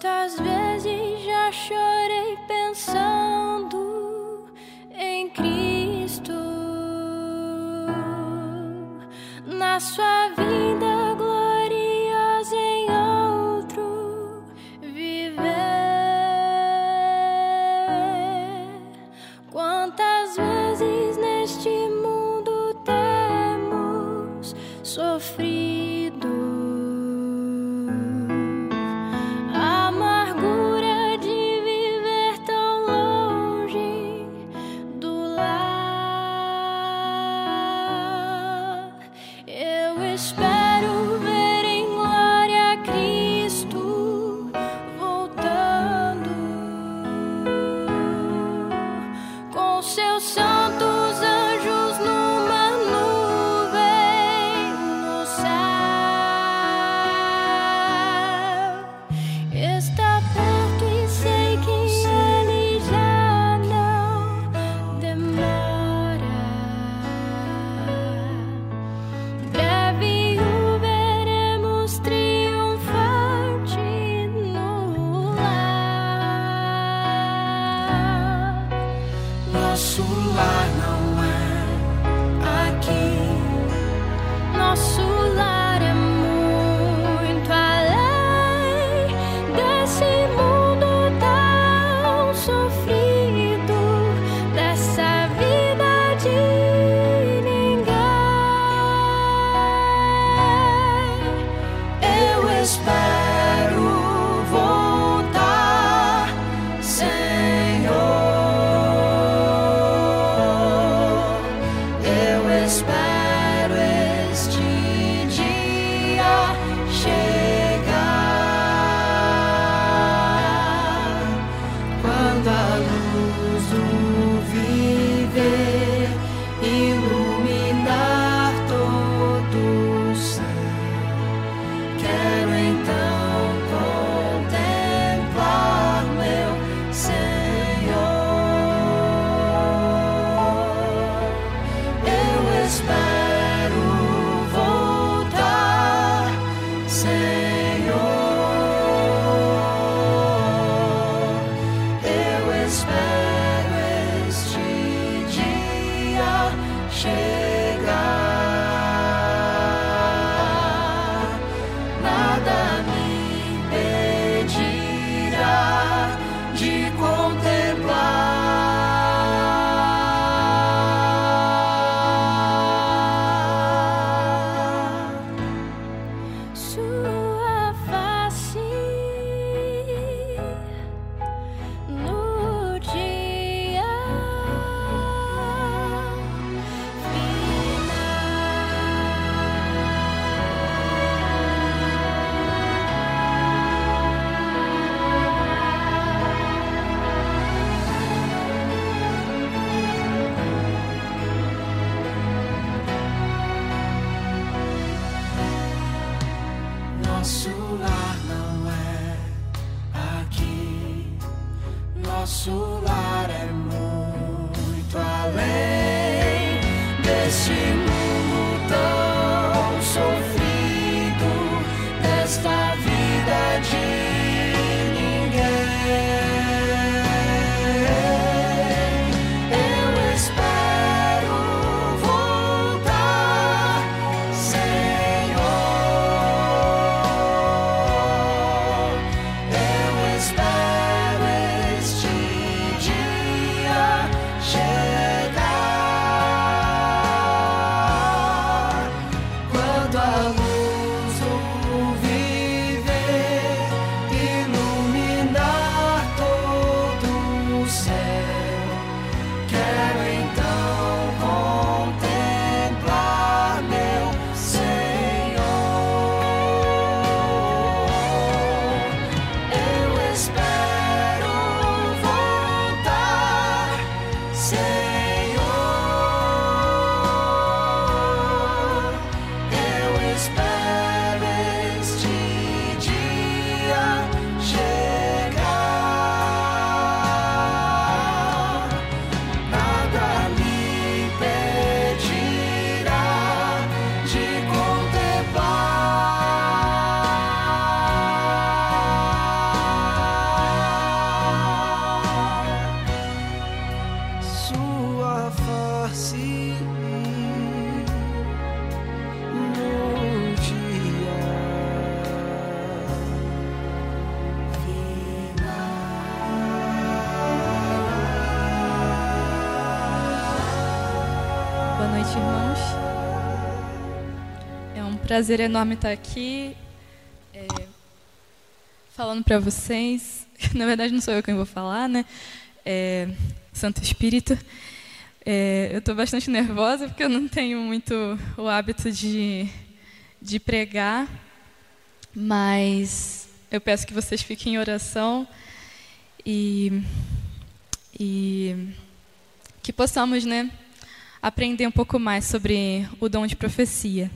sometimes É um prazer enorme estar aqui, é, falando para vocês. Na verdade, não sou eu quem vou falar, né? É, Santo Espírito. É, eu estou bastante nervosa porque eu não tenho muito o hábito de, de pregar, mas eu peço que vocês fiquem em oração e, e que possamos, né, aprender um pouco mais sobre o dom de profecia.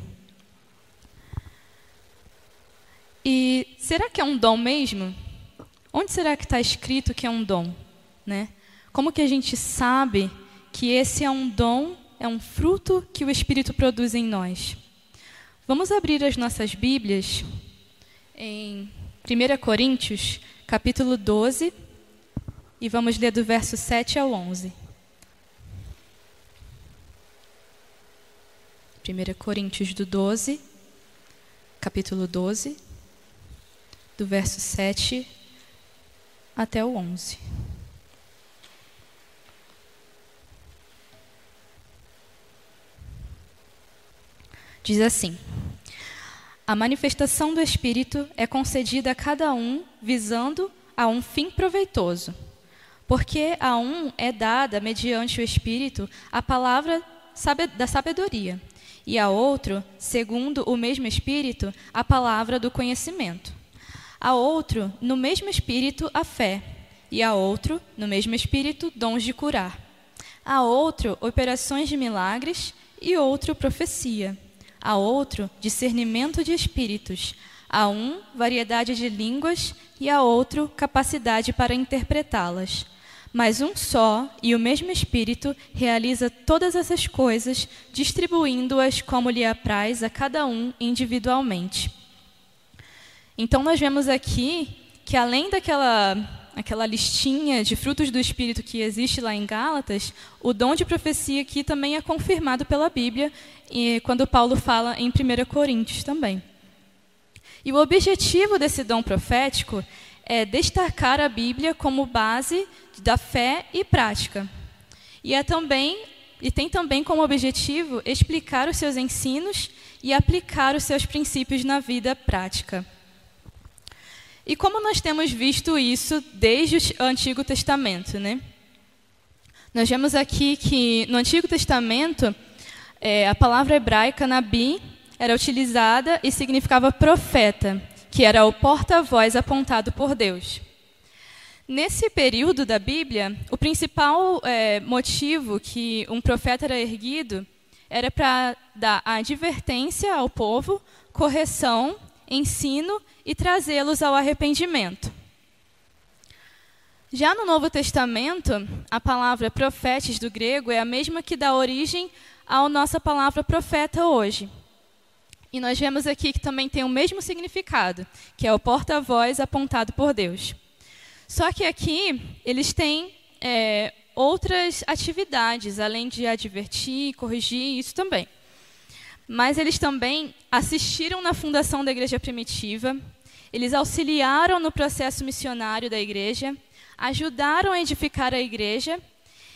E será que é um dom mesmo? Onde será que está escrito que é um dom? Né? Como que a gente sabe que esse é um dom, é um fruto que o Espírito produz em nós? Vamos abrir as nossas Bíblias em 1 Coríntios, capítulo 12, e vamos ler do verso 7 ao 11. 1 Coríntios do 12, capítulo 12, do verso 7 até o 11. Diz assim: A manifestação do Espírito é concedida a cada um visando a um fim proveitoso. Porque a um é dada, mediante o Espírito, a palavra da sabedoria e a outro, segundo o mesmo Espírito, a palavra do conhecimento. A outro, no mesmo Espírito, a fé, e a outro, no mesmo Espírito, dons de curar. A outro, operações de milagres, e outro, profecia. A outro, discernimento de espíritos. A um, variedade de línguas, e a outro, capacidade para interpretá-las. Mas um só e o mesmo Espírito realiza todas essas coisas, distribuindo-as como lhe apraz a cada um individualmente. Então, nós vemos aqui que, além daquela aquela listinha de frutos do Espírito que existe lá em Gálatas, o dom de profecia aqui também é confirmado pela Bíblia, e quando Paulo fala em 1 Coríntios também. E o objetivo desse dom profético é destacar a Bíblia como base da fé e prática. E é também e tem também como objetivo explicar os seus ensinos e aplicar os seus princípios na vida prática. E como nós temos visto isso desde o Antigo Testamento, né? Nós vemos aqui que no Antigo Testamento é, a palavra hebraica nabi era utilizada e significava profeta, que era o porta-voz apontado por Deus. Nesse período da Bíblia, o principal é, motivo que um profeta era erguido era para dar advertência ao povo, correção, ensino e trazê-los ao arrependimento. Já no Novo Testamento, a palavra profetes do grego é a mesma que dá origem à nossa palavra profeta hoje. E nós vemos aqui que também tem o mesmo significado, que é o porta-voz apontado por Deus. Só que aqui eles têm é, outras atividades, além de advertir, corrigir, isso também. Mas eles também assistiram na fundação da igreja primitiva, eles auxiliaram no processo missionário da igreja, ajudaram a edificar a igreja,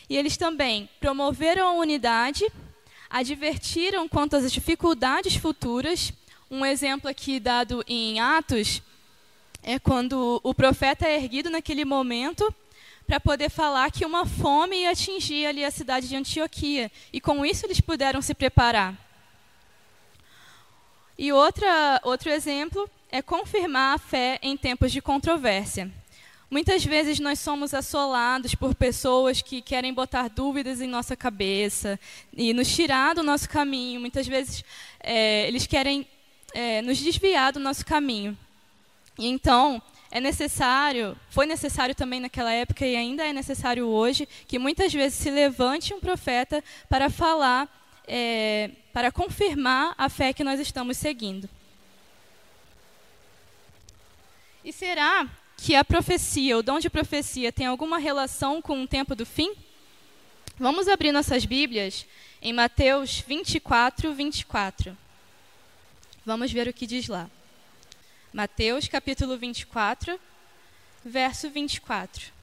e eles também promoveram a unidade, advertiram quanto às dificuldades futuras. Um exemplo aqui dado em Atos é quando o profeta é erguido naquele momento para poder falar que uma fome ia atingir ali a cidade de Antioquia. E com isso eles puderam se preparar. E outra, outro exemplo é confirmar a fé em tempos de controvérsia. Muitas vezes nós somos assolados por pessoas que querem botar dúvidas em nossa cabeça e nos tirar do nosso caminho. Muitas vezes é, eles querem é, nos desviar do nosso caminho. E então, é necessário, foi necessário também naquela época e ainda é necessário hoje, que muitas vezes se levante um profeta para falar, é, para confirmar a fé que nós estamos seguindo. E será que a profecia, o dom de profecia, tem alguma relação com o tempo do fim? Vamos abrir nossas Bíblias em Mateus 24, 24. Vamos ver o que diz lá. Mateus capítulo 24, verso 24.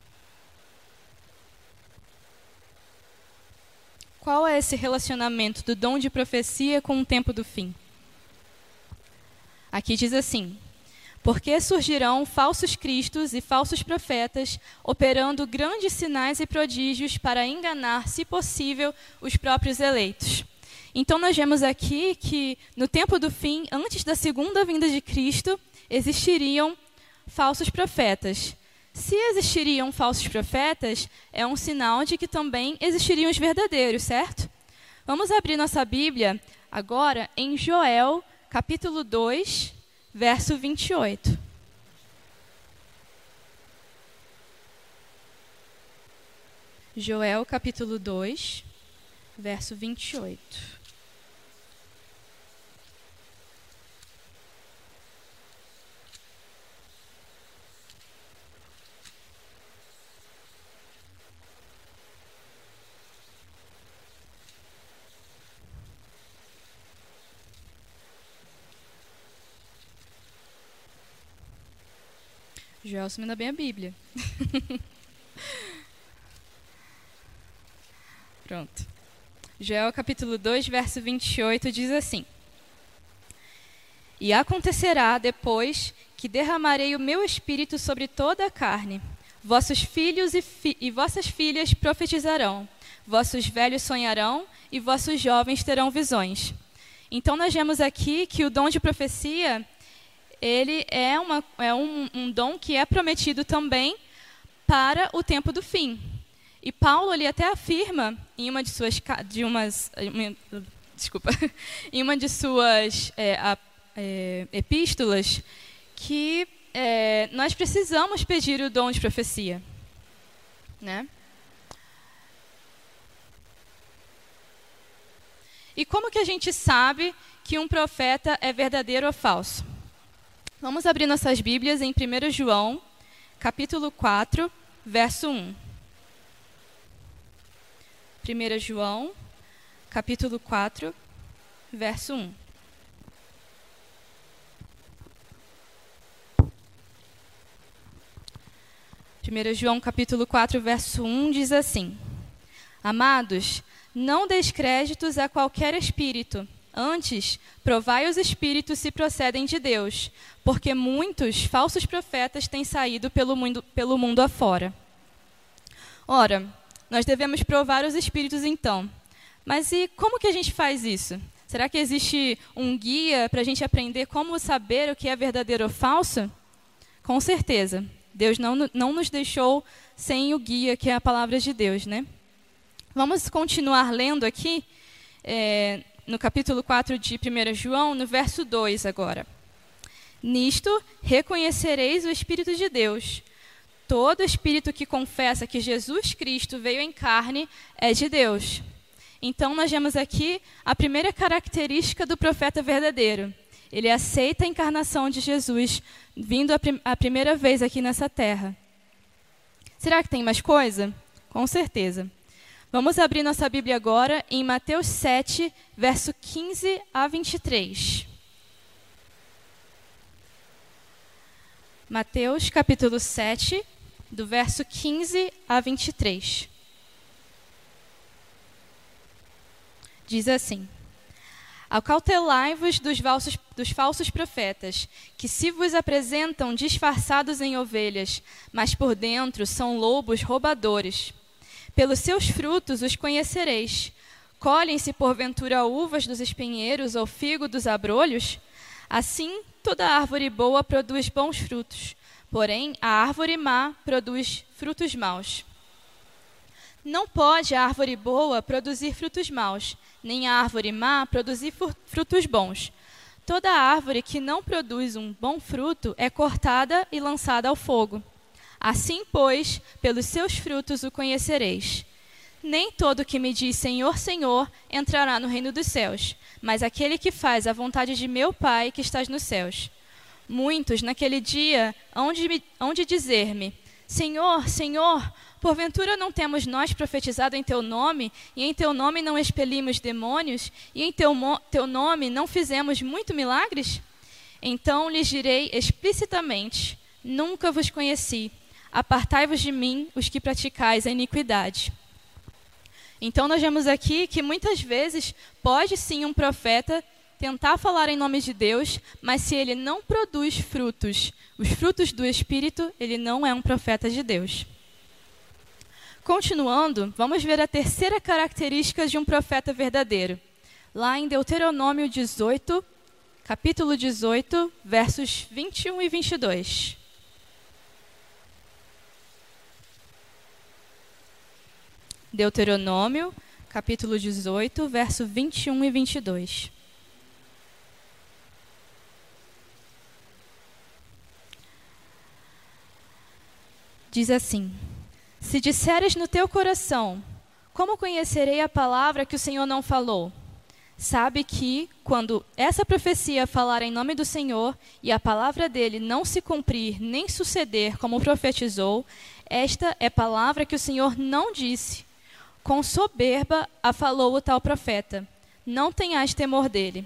qual é esse relacionamento do dom de profecia com o tempo do fim? Aqui diz assim: Porque surgirão falsos cristos e falsos profetas, operando grandes sinais e prodígios para enganar, se possível, os próprios eleitos. Então, nós vemos aqui que no tempo do fim, antes da segunda vinda de Cristo, existiriam falsos profetas. Se existiriam falsos profetas, é um sinal de que também existiriam os verdadeiros, certo? Vamos abrir nossa Bíblia agora em Joel, capítulo 2, verso 28. Joel, capítulo 2, verso 28. Joel assumindo bem a Bíblia. Pronto. Joel capítulo 2, verso 28 diz assim: E acontecerá depois que derramarei o meu espírito sobre toda a carne. Vossos filhos e, fi e vossas filhas profetizarão, vossos velhos sonharão e vossos jovens terão visões. Então nós vemos aqui que o dom de profecia ele é, uma, é um, um dom que é prometido também para o tempo do fim. E Paulo ele até afirma em uma de suas de umas desculpa em uma de suas é, a, é, epístolas que é, nós precisamos pedir o dom de profecia, né? E como que a gente sabe que um profeta é verdadeiro ou falso? Vamos abrir nossas Bíblias em 1 João, capítulo 4, verso 1. 1 João, capítulo 4, verso 1. Primeiro João capítulo 4, verso 1 diz assim: Amados, não deis créditos a qualquer espírito, Antes, provai os espíritos se procedem de Deus, porque muitos falsos profetas têm saído pelo mundo, pelo mundo afora. Ora, nós devemos provar os espíritos então. Mas e como que a gente faz isso? Será que existe um guia para a gente aprender como saber o que é verdadeiro ou falso? Com certeza. Deus não, não nos deixou sem o guia, que é a palavra de Deus, né? Vamos continuar lendo aqui. É, no capítulo 4 de 1 João, no verso 2 agora. Nisto reconhecereis o Espírito de Deus. Todo espírito que confessa que Jesus Cristo veio em carne é de Deus. Então, nós vemos aqui a primeira característica do profeta verdadeiro. Ele aceita a encarnação de Jesus, vindo a, prim a primeira vez aqui nessa terra. Será que tem mais coisa? Com certeza. Vamos abrir nossa Bíblia agora em Mateus 7, verso 15 a 23. Mateus capítulo 7, do verso 15 a 23. Diz assim: Acautelai-vos dos, dos falsos profetas, que se vos apresentam disfarçados em ovelhas, mas por dentro são lobos roubadores. Pelos seus frutos os conhecereis. Colhem-se porventura uvas dos espinheiros ou figo dos abrolhos? Assim, toda árvore boa produz bons frutos, porém a árvore má produz frutos maus. Não pode a árvore boa produzir frutos maus, nem a árvore má produzir frutos bons. Toda árvore que não produz um bom fruto é cortada e lançada ao fogo. Assim, pois, pelos seus frutos o conhecereis. Nem todo que me diz Senhor, Senhor entrará no reino dos céus, mas aquele que faz a vontade de meu Pai que estás nos céus. Muitos, naquele dia, hão de, dizer-me: Senhor, Senhor, porventura não temos nós profetizado em teu nome, e em teu nome não expelimos demônios, e em teu, teu nome não fizemos muito milagres? Então lhes direi explicitamente: Nunca vos conheci. Apartai-vos de mim, os que praticais a iniquidade. Então nós vemos aqui que muitas vezes pode sim um profeta tentar falar em nome de Deus, mas se ele não produz frutos, os frutos do Espírito, ele não é um profeta de Deus. Continuando, vamos ver a terceira característica de um profeta verdadeiro. Lá em Deuteronômio 18, capítulo 18, versos 21 e 22. Deuteronômio, capítulo 18, verso 21 e 22. Diz assim: Se disseres no teu coração, como conhecerei a palavra que o Senhor não falou? Sabe que, quando essa profecia falar em nome do Senhor e a palavra dele não se cumprir nem suceder como profetizou, esta é palavra que o Senhor não disse. Com soberba a falou o tal profeta. Não tenhas temor dele.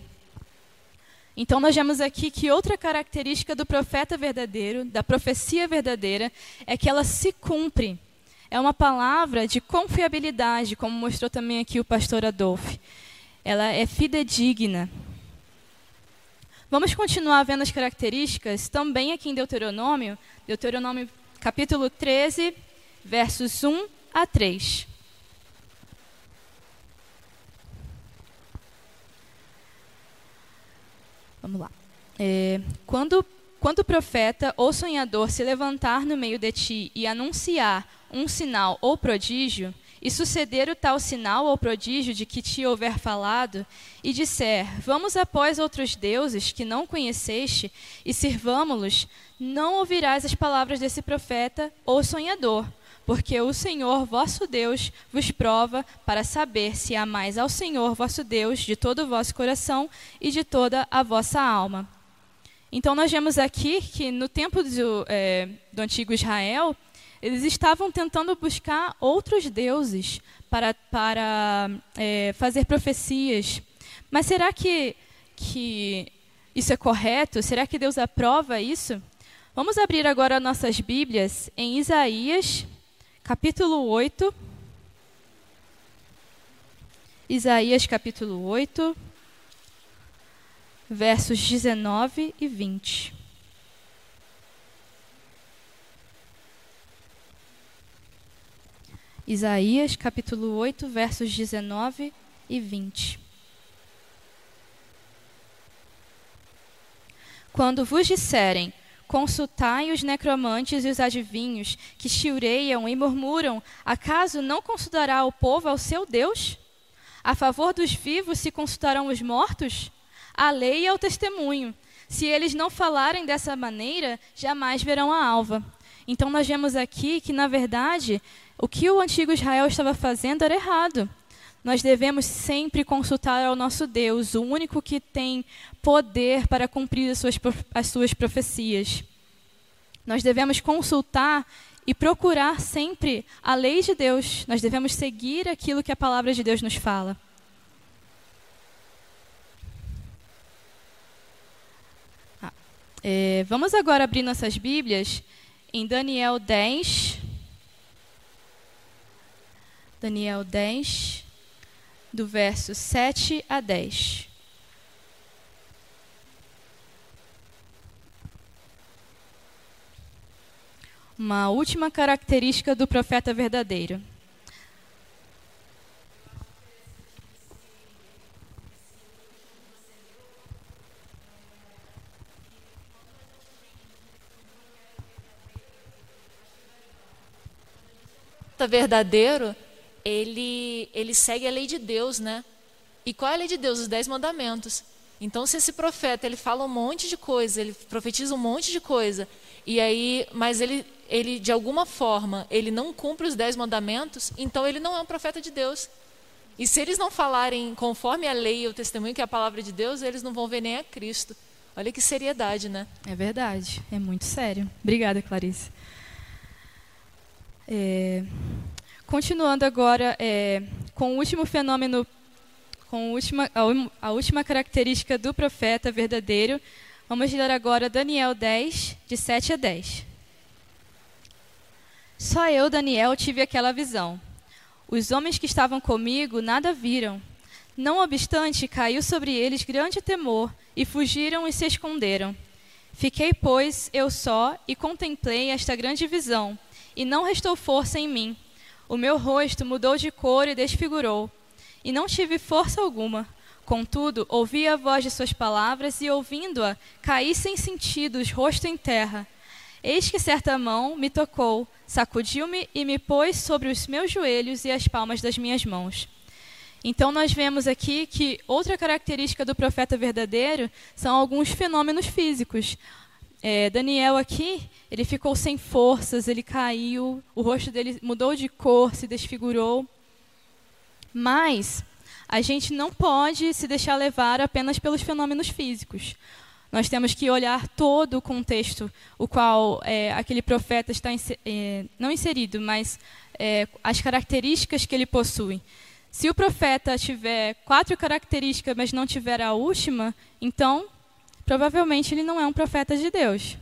Então, nós vemos aqui que outra característica do profeta verdadeiro, da profecia verdadeira, é que ela se cumpre. É uma palavra de confiabilidade, como mostrou também aqui o pastor Adolfo ela é fidedigna. Vamos continuar vendo as características também aqui em Deuteronômio, Deuteronômio capítulo 13, versos 1 a 3. Vamos lá. É, quando, quando o profeta ou sonhador se levantar no meio de ti e anunciar um sinal ou prodígio, e suceder o tal sinal ou prodígio de que te houver falado, e disser: Vamos após outros deuses que não conheceste e sirvamo-los, não ouvirás as palavras desse profeta ou sonhador, porque o Senhor vosso Deus vos prova para saber se amais ao Senhor vosso Deus de todo o vosso coração e de toda a vossa alma. Então, nós vemos aqui que no tempo do, é, do antigo Israel, eles estavam tentando buscar outros deuses para, para é, fazer profecias. Mas será que, que isso é correto? Será que Deus aprova isso? Vamos abrir agora nossas Bíblias em Isaías, capítulo 8. Isaías, capítulo 8, versos 19 e 20. Isaías capítulo 8, versos 19 e 20. Quando vos disserem, consultai os necromantes e os adivinhos, que chiureiam e murmuram, acaso não consultará o povo ao seu Deus? A favor dos vivos se consultarão os mortos? A lei é o testemunho. Se eles não falarem dessa maneira, jamais verão a alva. Então nós vemos aqui que, na verdade, o que o antigo Israel estava fazendo era errado. Nós devemos sempre consultar ao nosso Deus, o único que tem poder para cumprir as suas, as suas profecias. Nós devemos consultar e procurar sempre a lei de Deus. Nós devemos seguir aquilo que a palavra de Deus nos fala. Ah, é, vamos agora abrir nossas Bíblias em Daniel 10. Daniel 10, do verso 7 a 10. Uma última característica do profeta verdadeiro. verdadeiro, ele, ele segue a lei de Deus, né? E qual é a lei de Deus? Os dez mandamentos. Então, se esse profeta ele fala um monte de coisa, ele profetiza um monte de coisa, e aí, mas ele, ele de alguma forma ele não cumpre os dez mandamentos, então ele não é um profeta de Deus. E se eles não falarem conforme a lei e o testemunho que é a palavra de Deus, eles não vão ver nem a Cristo. Olha que seriedade, né? É verdade, é muito sério. Obrigada, Clarice. É, continuando agora é, com o último fenômeno, com última, a, a última característica do profeta verdadeiro, vamos ler agora Daniel 10, de 7 a 10. Só eu, Daniel, tive aquela visão. Os homens que estavam comigo nada viram. Não obstante, caiu sobre eles grande temor, e fugiram e se esconderam. Fiquei, pois, eu só, e contemplei esta grande visão, e não restou força em mim. O meu rosto mudou de cor e desfigurou, e não tive força alguma. Contudo, ouvi a voz de suas palavras, e ouvindo-a, caí sem sentidos, rosto em terra. Eis que certa mão me tocou, sacudiu-me e me pôs sobre os meus joelhos e as palmas das minhas mãos. Então, nós vemos aqui que outra característica do profeta verdadeiro são alguns fenômenos físicos. É, Daniel aqui, ele ficou sem forças, ele caiu, o rosto dele mudou de cor, se desfigurou. Mas a gente não pode se deixar levar apenas pelos fenômenos físicos. Nós temos que olhar todo o contexto, o qual é, aquele profeta está é, não inserido, mas é, as características que ele possui. Se o profeta tiver quatro características, mas não tiver a última, então provavelmente ele não é um profeta de Deus.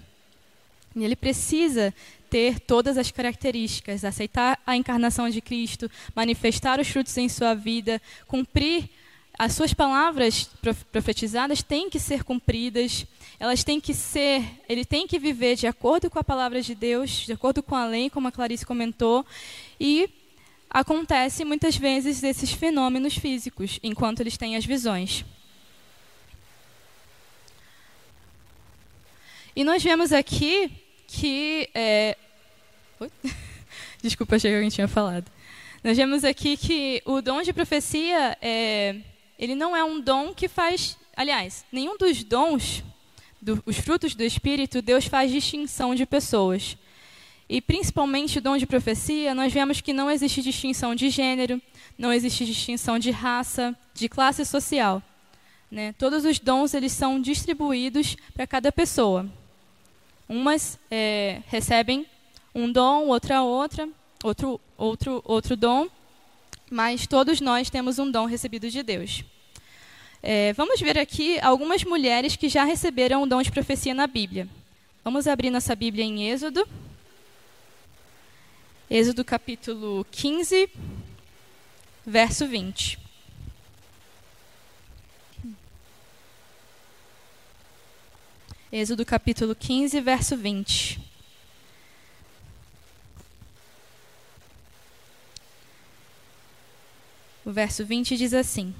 Ele precisa ter todas as características, aceitar a encarnação de Cristo, manifestar os frutos em sua vida, cumprir as suas palavras profetizadas têm que ser cumpridas, elas têm que ser, ele tem que viver de acordo com a palavra de Deus, de acordo com a lei, como a Clarice comentou, e acontece muitas vezes esses fenômenos físicos, enquanto eles têm as visões. E nós vemos aqui que. É... Desculpa, achei que alguém tinha falado. Nós vemos aqui que o dom de profecia, é... ele não é um dom que faz. Aliás, nenhum dos dons, do, os frutos do Espírito, Deus faz distinção de pessoas. E principalmente o dom de profecia, nós vemos que não existe distinção de gênero, não existe distinção de raça, de classe social. Né? Todos os dons eles são distribuídos para cada pessoa. Umas é, recebem um dom, outra outra, outro outro outro dom, mas todos nós temos um dom recebido de Deus. É, vamos ver aqui algumas mulheres que já receberam o dom de profecia na Bíblia. Vamos abrir nossa Bíblia em Êxodo. Êxodo capítulo 15, verso 20. Êxodo capítulo 15, verso 20. O verso 20 diz assim: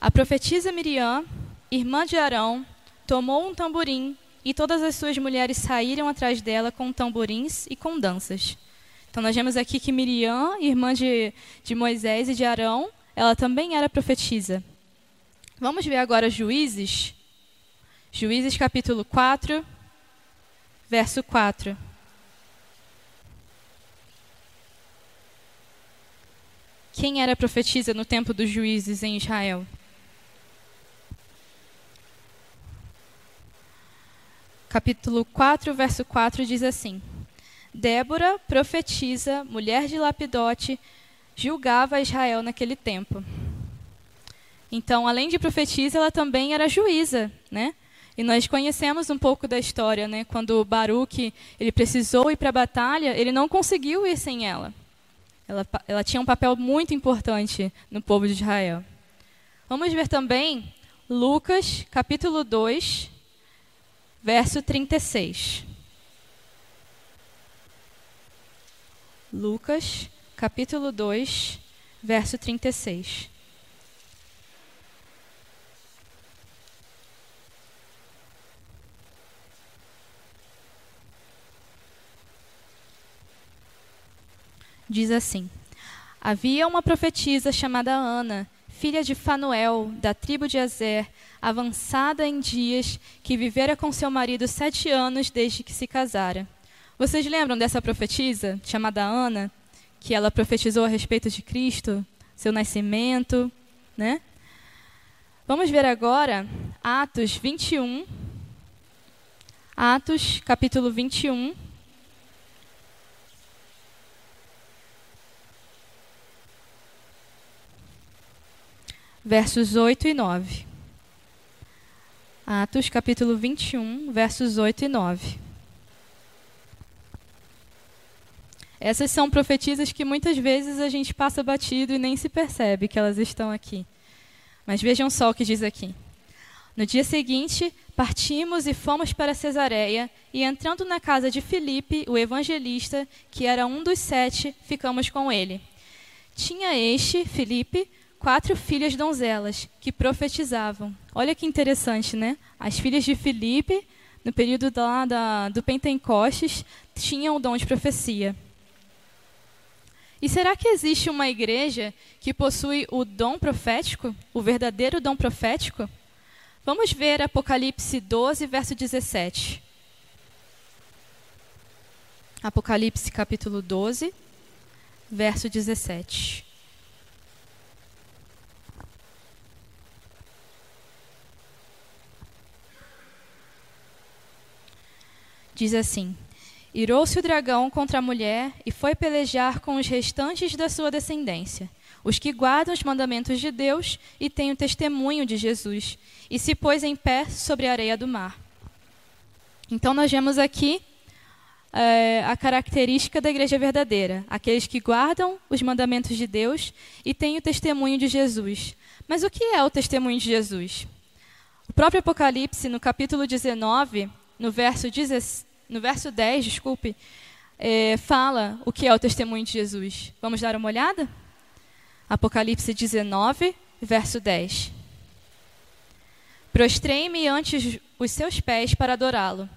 A profetisa Miriam, irmã de Arão, tomou um tamborim e todas as suas mulheres saíram atrás dela com tamborins e com danças. Então, nós vemos aqui que Miriam, irmã de, de Moisés e de Arão, ela também era profetisa. Vamos ver agora Juízes. Juízes capítulo 4, verso 4. Quem era profetisa no tempo dos juízes em Israel? Capítulo 4, verso 4 diz assim: Débora, profetisa, mulher de Lapidote, julgava Israel naquele tempo. Então, além de profetisa, ela também era juíza, né? E nós conhecemos um pouco da história, né? Quando Baruque ele precisou ir para a batalha, ele não conseguiu ir sem ela. ela. Ela tinha um papel muito importante no povo de Israel. Vamos ver também Lucas, capítulo 2, verso 36. Lucas, capítulo 2, verso 36. Diz assim: Havia uma profetisa chamada Ana, filha de Fanuel, da tribo de Azer, avançada em dias, que vivera com seu marido sete anos desde que se casara. Vocês lembram dessa profetisa chamada Ana, que ela profetizou a respeito de Cristo, seu nascimento, né? Vamos ver agora Atos 21. Atos, capítulo 21. Versos 8 e 9. Atos, capítulo 21, versos 8 e 9. Essas são profetisas que muitas vezes a gente passa batido e nem se percebe que elas estão aqui. Mas vejam só o que diz aqui. No dia seguinte, partimos e fomos para Cesareia, e entrando na casa de Filipe, o evangelista, que era um dos sete, ficamos com ele. Tinha este, Filipe, quatro filhas donzelas, que profetizavam. Olha que interessante, né? As filhas de Filipe, no período da, da, do Pentecostes, tinham o dom de profecia. E será que existe uma igreja que possui o dom profético, o verdadeiro dom profético? Vamos ver Apocalipse 12, verso 17. Apocalipse capítulo 12, verso 17. Diz assim: Irou-se o dragão contra a mulher e foi pelejar com os restantes da sua descendência, os que guardam os mandamentos de Deus e têm o testemunho de Jesus, e se pôs em pé sobre a areia do mar. Então, nós vemos aqui é, a característica da igreja verdadeira: aqueles que guardam os mandamentos de Deus e têm o testemunho de Jesus. Mas o que é o testemunho de Jesus? O próprio Apocalipse, no capítulo 19, no verso, 10, no verso 10, desculpe, é, fala o que é o testemunho de Jesus. Vamos dar uma olhada? Apocalipse 19, verso 10. Prostrei-me ante os seus pés para adorá-lo.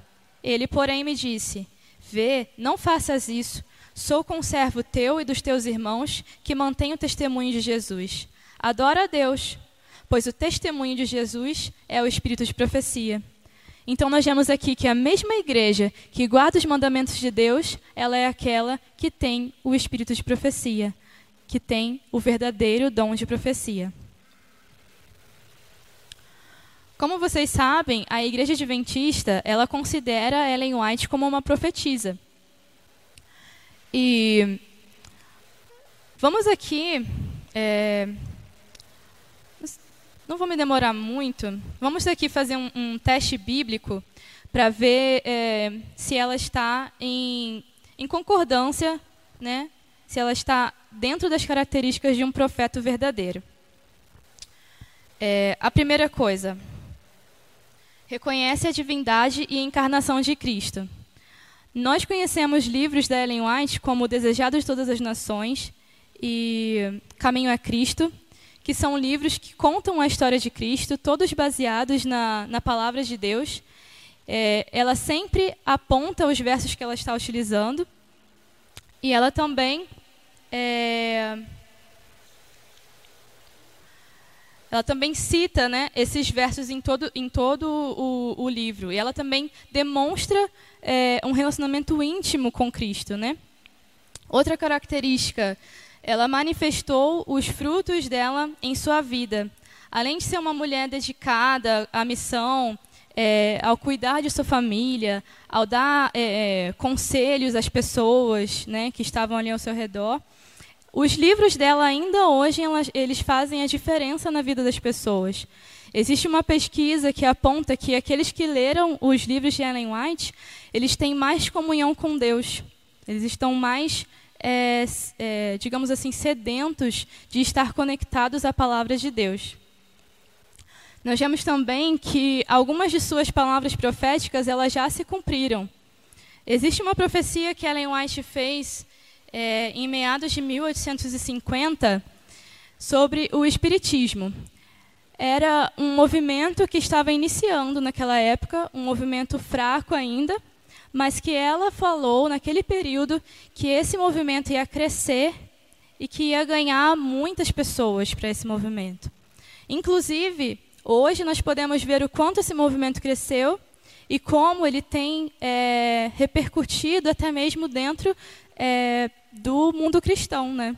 Ele, porém, me disse: Vê, não faças isso. Sou conservo teu e dos teus irmãos que mantém o testemunho de Jesus. Adora a Deus, pois o testemunho de Jesus é o espírito de profecia. Então nós vemos aqui que a mesma igreja que guarda os mandamentos de Deus, ela é aquela que tem o espírito de profecia, que tem o verdadeiro dom de profecia. Como vocês sabem, a igreja adventista, ela considera Ellen White como uma profetisa. E vamos aqui é, não vou me demorar muito. Vamos aqui fazer um, um teste bíblico para ver é, se ela está em, em concordância, né? se ela está dentro das características de um profeta verdadeiro. É, a primeira coisa, reconhece a divindade e a encarnação de Cristo. Nós conhecemos livros da Ellen White como O Desejado de Todas as Nações e Caminho a Cristo, que são livros que contam a história de Cristo, todos baseados na, na palavra de Deus. É, ela sempre aponta os versos que ela está utilizando e ela também é, ela também cita né, esses versos em todo, em todo o, o livro. E ela também demonstra é, um relacionamento íntimo com Cristo. Né? Outra característica ela manifestou os frutos dela em sua vida. Além de ser uma mulher dedicada à missão, é, ao cuidar de sua família, ao dar é, é, conselhos às pessoas né, que estavam ali ao seu redor, os livros dela ainda hoje elas, eles fazem a diferença na vida das pessoas. Existe uma pesquisa que aponta que aqueles que leram os livros de Ellen White, eles têm mais comunhão com Deus. Eles estão mais é, é, digamos assim, sedentos de estar conectados à palavra de Deus. Nós vemos também que algumas de suas palavras proféticas elas já se cumpriram. Existe uma profecia que Ellen White fez é, em meados de 1850 sobre o Espiritismo. Era um movimento que estava iniciando naquela época, um movimento fraco ainda, mas que ela falou naquele período que esse movimento ia crescer e que ia ganhar muitas pessoas para esse movimento. Inclusive, hoje nós podemos ver o quanto esse movimento cresceu e como ele tem é, repercutido até mesmo dentro é, do mundo cristão, né?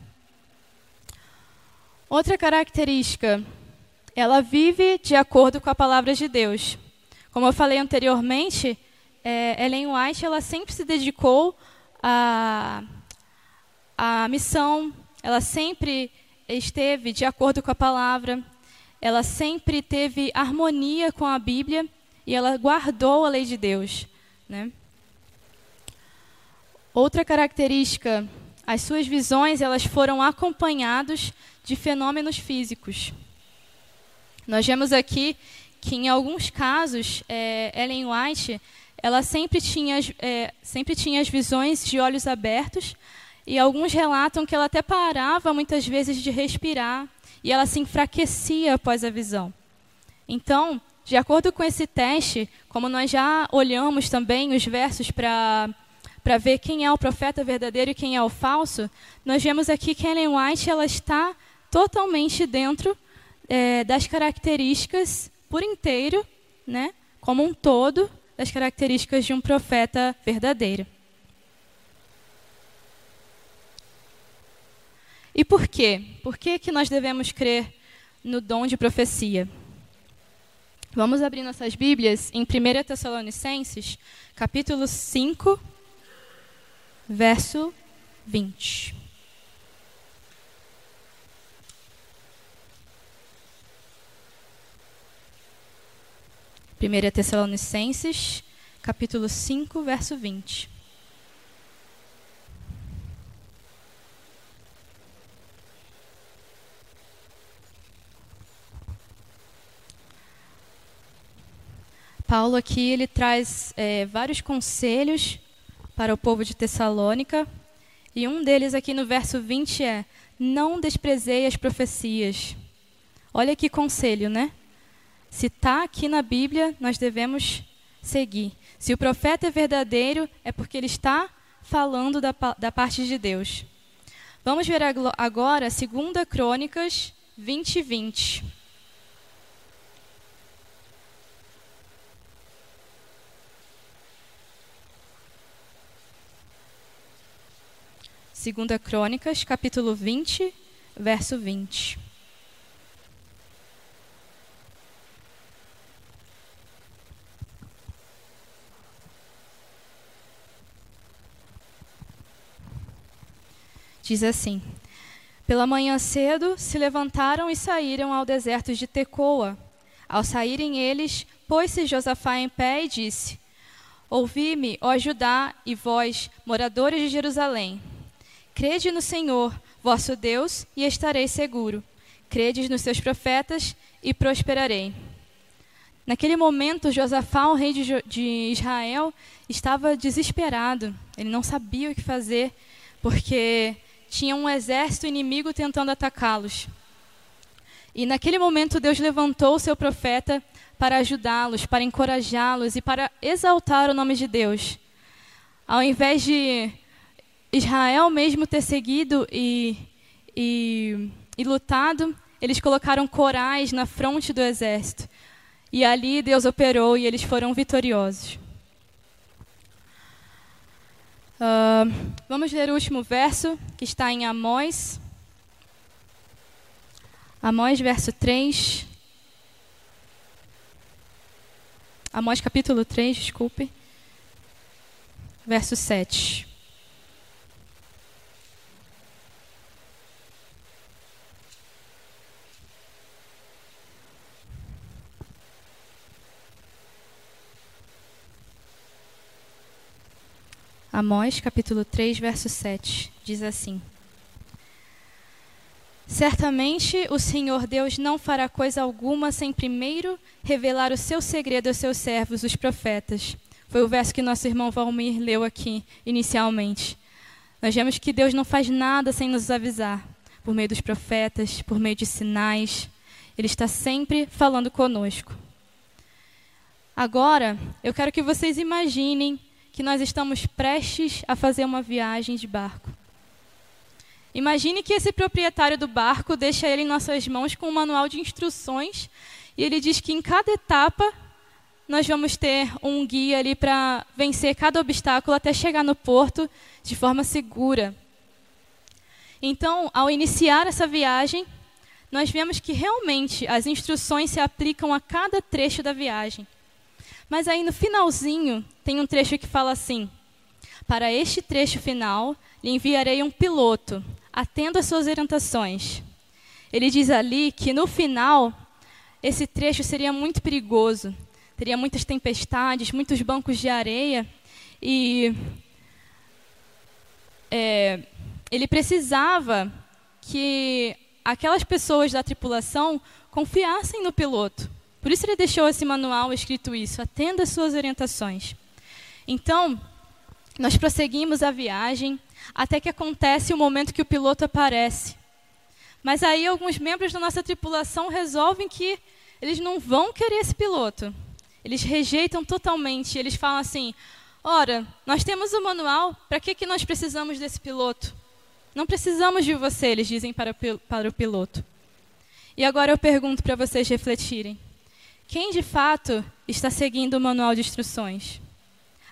Outra característica, ela vive de acordo com a palavra de Deus. Como eu falei anteriormente, é, Ellen White ela sempre se dedicou à, à missão, ela sempre esteve de acordo com a palavra, ela sempre teve harmonia com a Bíblia e ela guardou a lei de Deus. Né? Outra característica, as suas visões elas foram acompanhados de fenômenos físicos. Nós vemos aqui que em alguns casos é, Ellen White ela sempre tinha, é, sempre tinha as visões de olhos abertos e alguns relatam que ela até parava muitas vezes de respirar e ela se enfraquecia após a visão. Então, de acordo com esse teste, como nós já olhamos também os versos para para ver quem é o profeta verdadeiro e quem é o falso, nós vemos aqui que Ellen White ela está totalmente dentro é, das características por inteiro, né, como um todo, das características de um profeta verdadeiro. E por quê? Por que, que nós devemos crer no dom de profecia? Vamos abrir nossas Bíblias em 1 Tessalonicenses, capítulo 5, verso 20. Primeira Tessalonicenses, capítulo 5, verso 20. Paulo aqui ele traz é, vários conselhos para o povo de Tessalônica e um deles aqui no verso 20 é: não desprezei as profecias. Olha que conselho, né? Se está aqui na Bíblia, nós devemos seguir. Se o profeta é verdadeiro, é porque ele está falando da, da parte de Deus. Vamos ver agora 2 Crônicas 20, 20. Segunda Crônicas, capítulo 20, verso 20. Diz assim: Pela manhã cedo se levantaram e saíram ao deserto de Tecoa. Ao saírem eles, pôs-se Josafá em pé e disse: Ouvi-me, ó Judá e vós, moradores de Jerusalém. Crede no Senhor, vosso Deus, e estareis seguro. Credes nos seus profetas e prosperarei. Naquele momento, Josafá, o rei de, de Israel, estava desesperado. Ele não sabia o que fazer, porque tinha um exército inimigo tentando atacá-los. E naquele momento, Deus levantou o seu profeta para ajudá-los, para encorajá-los e para exaltar o nome de Deus. Ao invés de Israel mesmo ter seguido e, e, e lutado, eles colocaram corais na fronte do exército. E ali Deus operou e eles foram vitoriosos. Uh, vamos ler o último verso, que está em Amós. Amós, verso 3. Amós, capítulo 3, desculpe. Verso 7. Amós, capítulo 3, verso 7, diz assim: Certamente o Senhor Deus não fará coisa alguma sem primeiro revelar o seu segredo aos seus servos, os profetas. Foi o verso que nosso irmão Valmir leu aqui inicialmente. Nós vemos que Deus não faz nada sem nos avisar, por meio dos profetas, por meio de sinais. Ele está sempre falando conosco. Agora, eu quero que vocês imaginem que nós estamos prestes a fazer uma viagem de barco. Imagine que esse proprietário do barco deixa ele em nossas mãos com um manual de instruções e ele diz que em cada etapa nós vamos ter um guia ali para vencer cada obstáculo até chegar no porto de forma segura. Então, ao iniciar essa viagem, nós vemos que realmente as instruções se aplicam a cada trecho da viagem. Mas aí no finalzinho tem um trecho que fala assim: Para este trecho final lhe enviarei um piloto, atendo às suas orientações. Ele diz ali que no final esse trecho seria muito perigoso, teria muitas tempestades, muitos bancos de areia e é, ele precisava que aquelas pessoas da tripulação confiassem no piloto. Por isso ele deixou esse manual escrito isso: atenda às suas orientações. Então, nós prosseguimos a viagem até que acontece o momento que o piloto aparece. Mas aí alguns membros da nossa tripulação resolvem que eles não vão querer esse piloto. Eles rejeitam totalmente. Eles falam assim: ora, nós temos o manual, para que, que nós precisamos desse piloto? Não precisamos de você, eles dizem para o, para o piloto. E agora eu pergunto para vocês refletirem: quem de fato está seguindo o manual de instruções?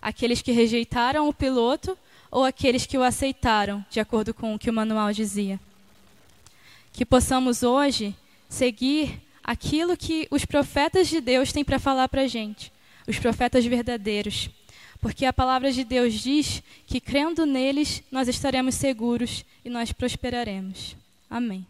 Aqueles que rejeitaram o piloto ou aqueles que o aceitaram, de acordo com o que o manual dizia? Que possamos hoje seguir aquilo que os profetas de Deus têm para falar para a gente, os profetas verdadeiros. Porque a palavra de Deus diz que crendo neles nós estaremos seguros e nós prosperaremos. Amém.